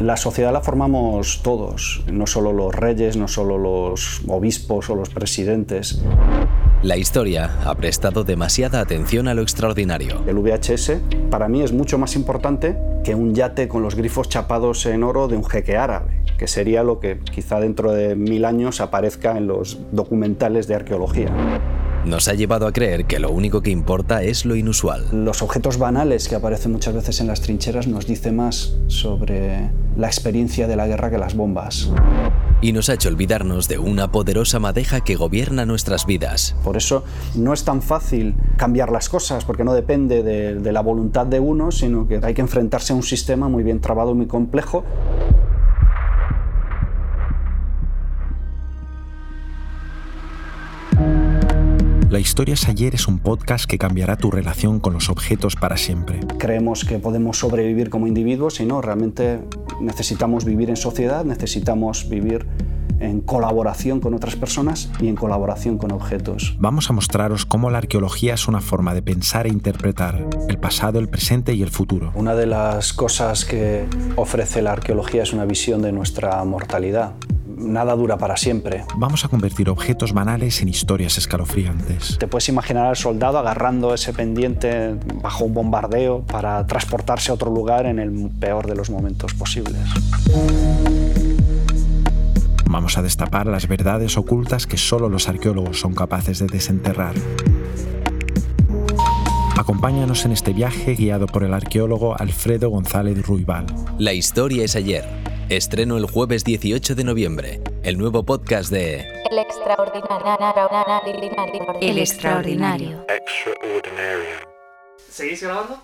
La sociedad la formamos todos, no solo los reyes, no solo los obispos o los presidentes. La historia ha prestado demasiada atención a lo extraordinario. El VHS para mí es mucho más importante que un yate con los grifos chapados en oro de un jeque árabe, que sería lo que quizá dentro de mil años aparezca en los documentales de arqueología nos ha llevado a creer que lo único que importa es lo inusual. Los objetos banales que aparecen muchas veces en las trincheras nos dice más sobre la experiencia de la guerra que las bombas. Y nos ha hecho olvidarnos de una poderosa madeja que gobierna nuestras vidas. Por eso no es tan fácil cambiar las cosas, porque no depende de, de la voluntad de uno, sino que hay que enfrentarse a un sistema muy bien trabado y muy complejo. La historia es ayer es un podcast que cambiará tu relación con los objetos para siempre. Creemos que podemos sobrevivir como individuos y no, realmente necesitamos vivir en sociedad, necesitamos vivir en colaboración con otras personas y en colaboración con objetos. Vamos a mostraros cómo la arqueología es una forma de pensar e interpretar el pasado, el presente y el futuro. Una de las cosas que ofrece la arqueología es una visión de nuestra mortalidad nada dura para siempre. Vamos a convertir objetos banales en historias escalofriantes. Te puedes imaginar al soldado agarrando ese pendiente bajo un bombardeo para transportarse a otro lugar en el peor de los momentos posibles. Vamos a destapar las verdades ocultas que solo los arqueólogos son capaces de desenterrar. Acompáñanos en este viaje guiado por el arqueólogo Alfredo González Ruibal. La historia es ayer Estreno el jueves 18 de noviembre, el nuevo podcast de El extraordinario. El extraordinario. ¿Seguís grabando?